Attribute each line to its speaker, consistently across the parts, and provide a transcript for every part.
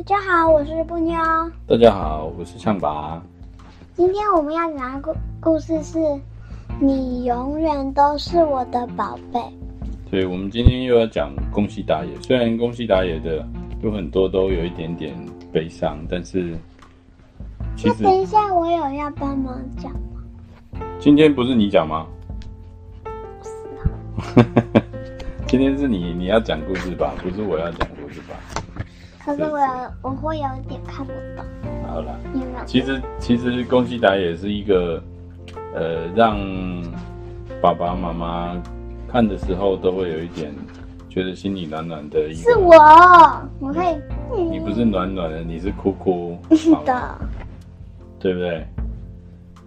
Speaker 1: 大家好，我是布妞。
Speaker 2: 大家好，我是象拔。
Speaker 1: 今天我们要讲的故故事是：你永远都是我的宝贝。
Speaker 2: 对，我们今天又要讲宫西达也。虽然宫西达也的有很多都有一点点悲伤，但是其实……
Speaker 1: 那等一下，我有要帮忙讲吗？
Speaker 2: 今天不是你讲吗？
Speaker 1: 是啊。
Speaker 2: 今天是你你要讲故事吧？不是我要讲故事吧？
Speaker 1: 可是我有我会有一点看不懂。
Speaker 2: 好了？其实其实宫西达也是一个，呃，让爸爸妈妈看的时候都会有一点觉得心里暖暖的一。
Speaker 1: 是我，我可以。
Speaker 2: 你不是暖暖的，你是哭哭是
Speaker 1: 的，
Speaker 2: 对不对？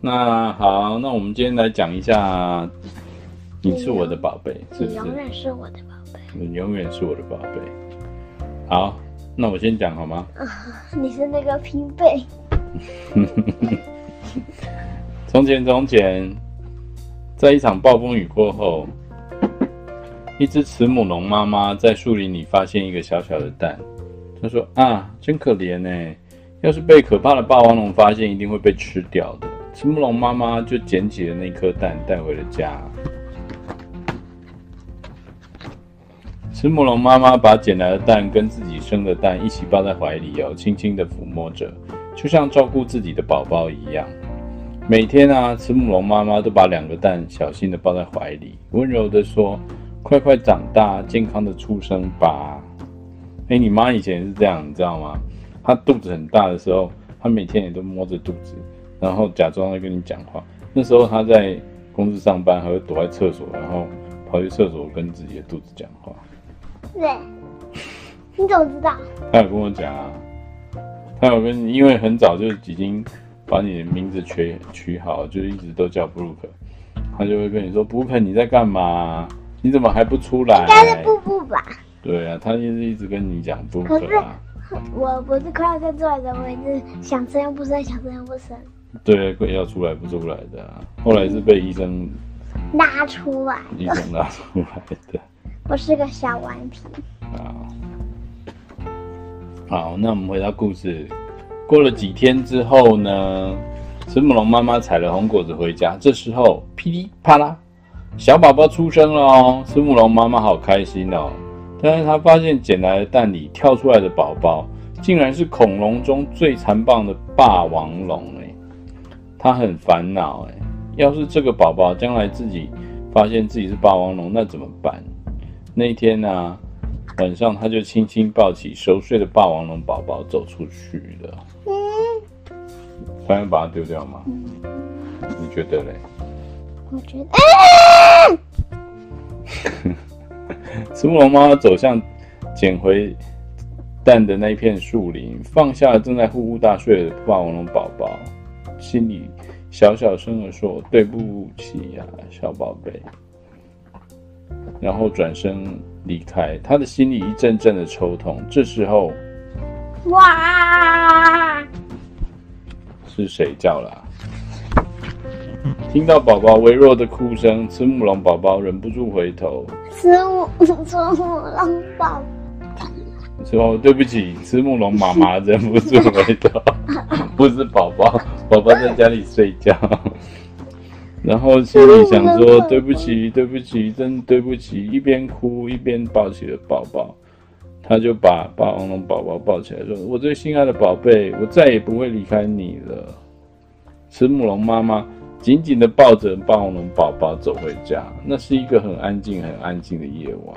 Speaker 2: 那好，那我们今天来讲一下，你是我的宝贝，是不是？
Speaker 1: 你永远是我的宝贝。
Speaker 2: 你永远是我的宝贝。好。那我先讲好吗？
Speaker 1: 啊，你是那个平辈。
Speaker 2: 从前，从前，在一场暴风雨过后，一只慈母龙妈妈在树林里发现一个小小的蛋。她说：“啊，真可怜呢！要是被可怕的霸王龙发现，一定会被吃掉的。”慈母龙妈妈就捡起了那颗蛋，带回了家。慈母龙妈妈把捡来的蛋跟自己生的蛋一起抱在怀里哦，轻轻地抚摸着，就像照顾自己的宝宝一样。每天啊，慈母龙妈妈都把两个蛋小心地抱在怀里，温柔地说：“快快长大，健康的出生吧。”哎，你妈以前是这样，你知道吗？她肚子很大的时候，她每天也都摸着肚子，然后假装在跟你讲话。那时候她在公司上班，还会躲在厕所，然后跑去厕所跟自己的肚子讲话。
Speaker 1: 对，你怎么知道？
Speaker 2: 他有跟我讲啊，他有跟你，因为很早就已经把你的名字取取好，就一直都叫布鲁克，他就会跟你说：“布鲁克，你在干嘛？你怎么还不出来？”
Speaker 1: 应该是布布吧？
Speaker 2: 对啊，他就是一直跟你讲布鲁克啊。
Speaker 1: 可是我不是快要生出来的，我一直想生又不生，想生又不生。
Speaker 2: 对，要出来不出来的啊，后来是被医生
Speaker 1: 拉出来，
Speaker 2: 医生拉出来的。
Speaker 1: 我是个小顽皮。
Speaker 2: 好，好，那我们回到故事。过了几天之后呢，慈母龙妈妈采了红果子回家。这时候，噼里啪啦，小宝宝出生了哦。慈母龙妈妈好开心哦。但是她发现捡来的蛋里跳出来的宝宝，竟然是恐龙中最残暴的霸王龙哎。她很烦恼哎，要是这个宝宝将来自己发现自己是霸王龙，那怎么办？那天呢、啊，晚上他就轻轻抱起熟睡的霸王龙宝宝走出去了。嗯，还要把它丢掉吗？嗯，你觉得嘞？
Speaker 1: 我觉得。
Speaker 2: 慈母龙妈妈走向捡回蛋的那片树林，放下了正在呼呼大睡的霸王龙宝宝，心里小小声的说：“对不起呀、啊，小宝贝。”然后转身离开，他的心里一阵阵的抽痛。这时候，哇，是谁叫了、啊？听到宝宝微弱的哭声，慈母龙宝宝忍不住回头。
Speaker 1: 慈母慈母龙宝宝，
Speaker 2: 说对不起，慈母龙妈妈忍不住回头，不是宝宝，宝宝在家里睡觉。然后心里想说：“对不起，对不起，真对不起。”一边哭一边抱起了宝宝，他就把霸王龙宝宝抱起来，说：“我最心爱的宝贝，我再也不会离开你了。”慈母龙妈妈紧紧地抱着霸王龙宝宝走回家。那是一个很安静、很安静的夜晚。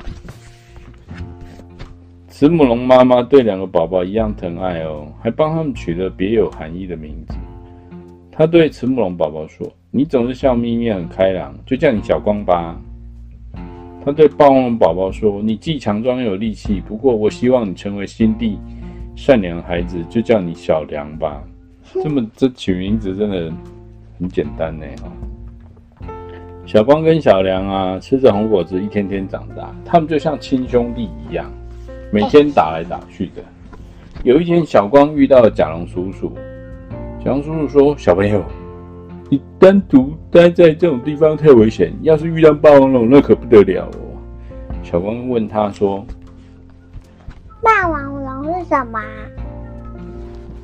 Speaker 2: 慈母龙妈妈对两个宝宝一样疼爱哦，还帮他们取了别有含义的名字。他对慈母龙宝宝说：“你总是笑眯眯、很开朗，就叫你小光吧。”他对霸王龙宝宝说：“你既强壮又有力气，不过我希望你成为心地善良的孩子，就叫你小梁吧。”这么这取名字真的很简单呢哈。小光跟小梁啊，吃着红果子，一天天长大，他们就像亲兄弟一样，每天打来打去的。有一天，小光遇到了甲龙叔叔。小龙叔叔说：“小朋友，你单独待在这种地方太危险，要是遇到霸王龙，那可不得了哦。”小光问他说：“
Speaker 1: 霸王龙是什么？”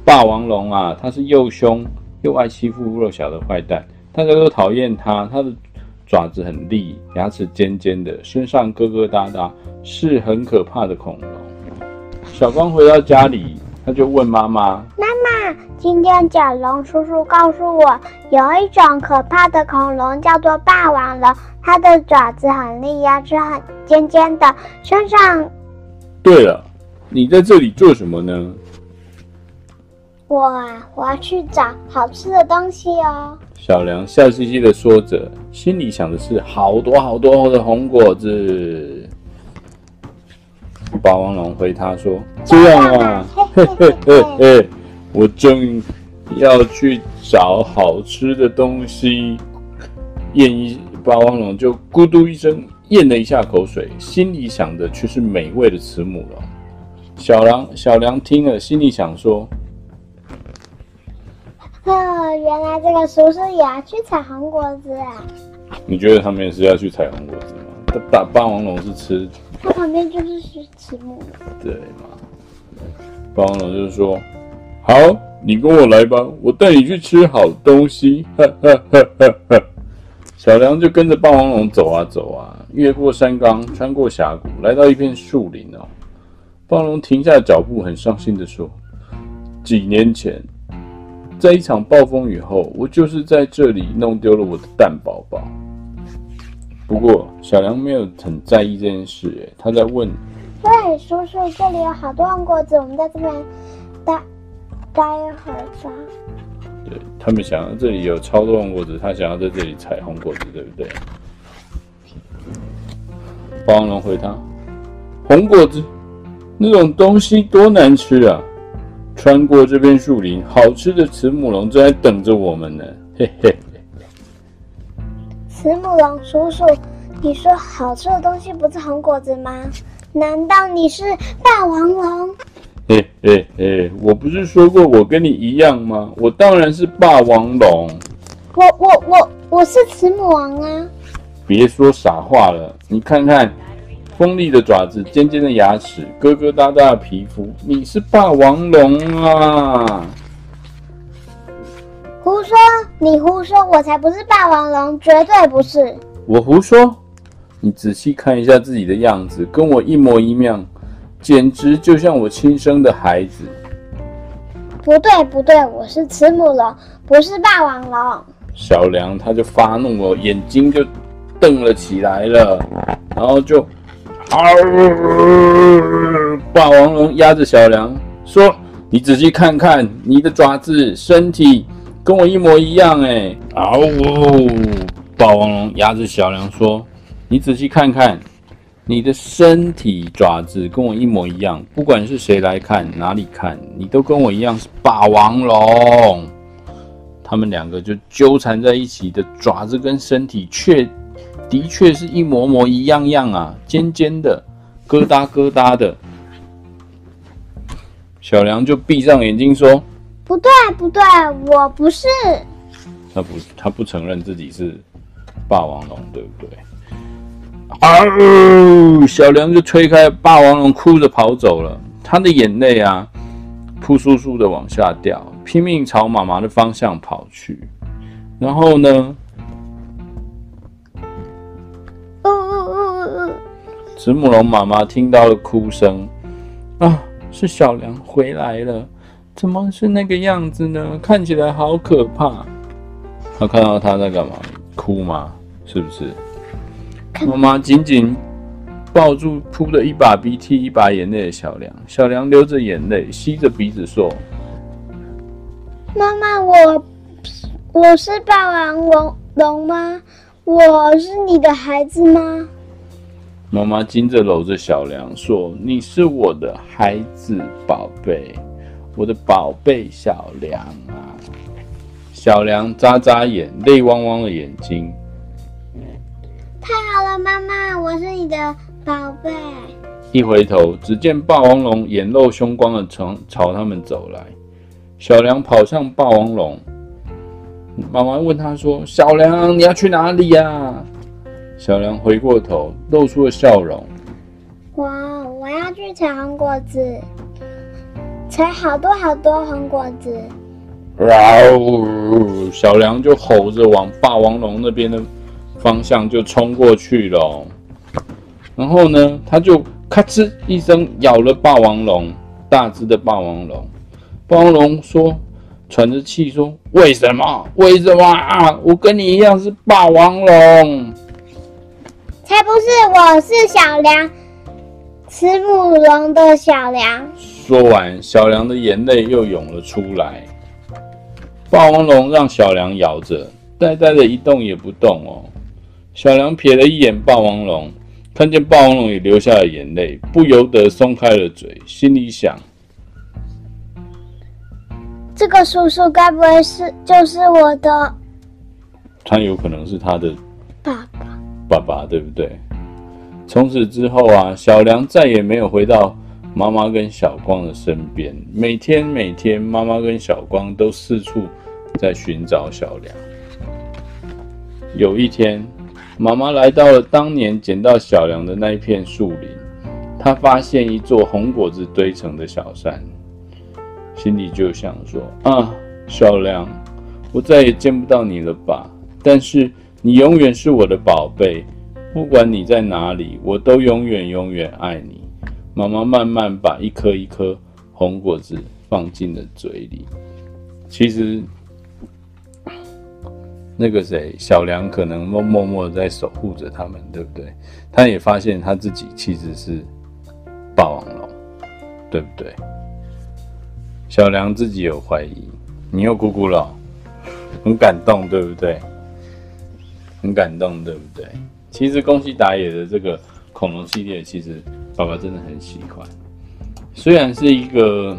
Speaker 2: 霸王龙啊，它是又凶又爱欺负弱小的坏蛋，大家都讨厌它。它的爪子很利，牙齿尖尖的，身上疙疙瘩瘩，是很可怕的恐龙。小光回到家里，他就问妈妈：“
Speaker 1: 妈妈，今天甲龙叔叔告诉我，有一种可怕的恐龙叫做霸王龙，它的爪子很利，牙齿很尖尖的，身上……
Speaker 2: 对了，你在这里做什么呢？”
Speaker 1: 我啊，我要去找好吃的东西哦。
Speaker 2: 小梁笑嘻嘻的说着，心里想的是好多好多的红果子。霸王龙回他说：“这样啊，嘿嘿嘿嘿，我正要去找好吃的东西。”咽一，霸王龙就咕嘟一声咽了一下口水，心里想的却是美味的慈母龙。小梁小梁听了，心里想说。
Speaker 1: 哦，原来这个叔叔也要去采红果子啊！
Speaker 2: 你觉得他们也是要去采红果子吗？霸霸王龙是吃，
Speaker 1: 它旁边就是是慈母龙，
Speaker 2: 对嘛？霸王龙就是说：“好，你跟我来吧，我带你去吃好东西。”哈哈哈哈哈！小梁就跟着霸王龙走啊走啊，越过山岗，穿过峡谷，来到一片树林哦。霸王龙停下脚步，很伤心的说：“几年前。”在一场暴风雨后，我就是在这里弄丢了我的蛋宝宝。不过小梁没有很在意这件事，他在问：“
Speaker 1: 喂，叔叔，这里有好多红果子，我们在这边待待一会儿吧。”
Speaker 2: 对，他们想要这里有超多红果子，他想要在这里采红果子，对不对？霸王龙回他：“红果子那种东西多难吃啊！”穿过这片树林，好吃的慈母龙正在等着我们呢。嘿嘿嘿。
Speaker 1: 慈母龙叔叔，你说好吃的东西不是红果子吗？难道你是霸王龙？
Speaker 2: 嘿嘿嘿，我不是说过我跟你一样吗？我当然是霸王龙。
Speaker 1: 我我我我是慈母王啊！
Speaker 2: 别说傻话了，你看看。锋利的爪子，尖尖的牙齿，疙疙瘩瘩的皮肤，你是霸王龙啊！
Speaker 1: 胡说！你胡说！我才不是霸王龙，绝对不是！
Speaker 2: 我胡说！你仔细看一下自己的样子，跟我一模一样，简直就像我亲生的孩子。
Speaker 1: 不对，不对，我是慈母龙，不是霸王龙。
Speaker 2: 小梁他就发怒了，眼睛就瞪了起来了，然后就。嗷！霸王龙压着小梁说：“你仔细看看，你的爪子、身体跟我一模一样。”哎，嗷！霸王龙压着小梁说：“你仔细看看，你的身体、爪子跟我一模一样。不管是谁来看，哪里看，你都跟我一样是霸王龙。”他们两个就纠缠在一起的爪子跟身体却。的确是一模模一样样啊，尖尖的，疙瘩疙瘩的。小梁就闭上眼睛说：“
Speaker 1: 不对，不对，我不是。”
Speaker 2: 他不，他不承认自己是霸王龙，对不对？啊！小梁就推开霸王龙，哭着跑走了。他的眼泪啊，扑簌簌的往下掉，拼命朝妈妈的方向跑去。然后呢？慈母龙妈妈听到了哭声，啊，是小梁回来了，怎么是那个样子呢？看起来好可怕。他看到他在干嘛？哭吗？是不是？妈妈紧紧抱住哭的一把鼻涕一把眼泪的小梁，小梁流着眼泪，吸着鼻子说：“
Speaker 1: 妈妈，我我是霸王龙龙吗？我是你的孩子吗？”
Speaker 2: 妈妈紧着搂着小梁说：“你是我的孩子，宝贝，我的宝贝小梁啊！”小梁眨眨眼，泪汪汪的眼睛。
Speaker 1: 太好了，妈妈，我是你的宝贝。
Speaker 2: 一回头，只见霸王龙眼露凶光的朝朝他们走来。小梁跑向霸王龙，妈妈问他说：“小梁，你要去哪里呀？”小梁回过头，露出了笑容。
Speaker 1: 哇，我要去采红果子。采好多好多红果子。
Speaker 2: 哇哦小梁就吼着往霸王龙那边的方向就冲过去了。然后呢，他就咔哧一声咬了霸王龙，大只的霸王龙。霸王龙说，喘着气说：“为什么？为什么啊？我跟你一样是霸王龙。”
Speaker 1: 才不是，我是小梁，慈母龙的小梁。
Speaker 2: 说完，小梁的眼泪又涌了出来。霸王龙让小梁咬着，呆呆的一动也不动哦。小梁瞥了一眼霸王龙，看见霸王龙也流下了眼泪，不由得松开了嘴，心里想：
Speaker 1: 这个叔叔该不会是就是我的？
Speaker 2: 他有可能是他的
Speaker 1: 爸爸。
Speaker 2: 爸爸，对不对？从此之后啊，小梁再也没有回到妈妈跟小光的身边。每天每天，妈妈跟小光都四处在寻找小梁。有一天，妈妈来到了当年捡到小梁的那一片树林，她发现一座红果子堆成的小山，心里就想说：啊，小梁，我再也见不到你了吧？但是。你永远是我的宝贝，不管你在哪里，我都永远永远爱你。妈妈慢慢把一颗一颗红果子放进了嘴里。其实，那个谁，小梁可能默默默在守护着他们，对不对？他也发现他自己其实是霸王龙，对不对？小梁自己有怀疑，你又哭哭了，很感动，对不对？很感动，对不对？其实宫西达也的这个恐龙系列，其实爸爸真的很喜欢。虽然是一个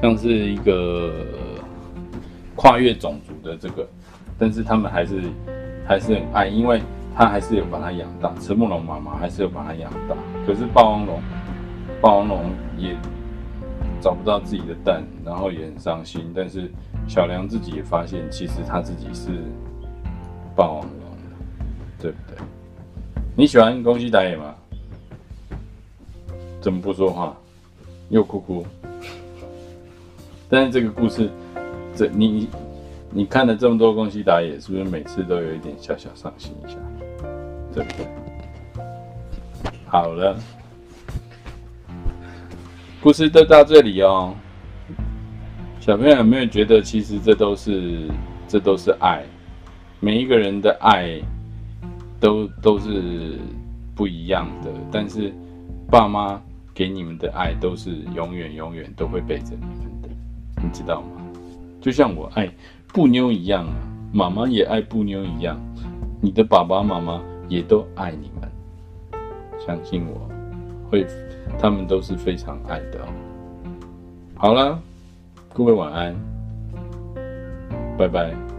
Speaker 2: 像是一个跨越种族的这个，但是他们还是还是很爱，因为他还是有把它养大。慈母龙妈妈还是有把它养大。可是霸王龙，霸王龙也找不到自己的蛋，然后也很伤心。但是小梁自己也发现，其实他自己是。霸王龙，对不对？你喜欢宫西达也吗？怎么不说话？又哭哭。但是这个故事，这你你看了这么多宫西达也，是不是每次都有一点小小伤心一下？对不对？好了，故事都到这里哦。小朋友有没有觉得，其实这都是这都是爱？每一个人的爱都都是不一样的，但是爸妈给你们的爱都是永远永远都会背着你们的，你知道吗？就像我爱布妞一样啊，妈妈也爱布妞一样，你的爸爸妈妈也都爱你们，相信我，会，他们都是非常爱的哦。好了，各位晚安，拜拜。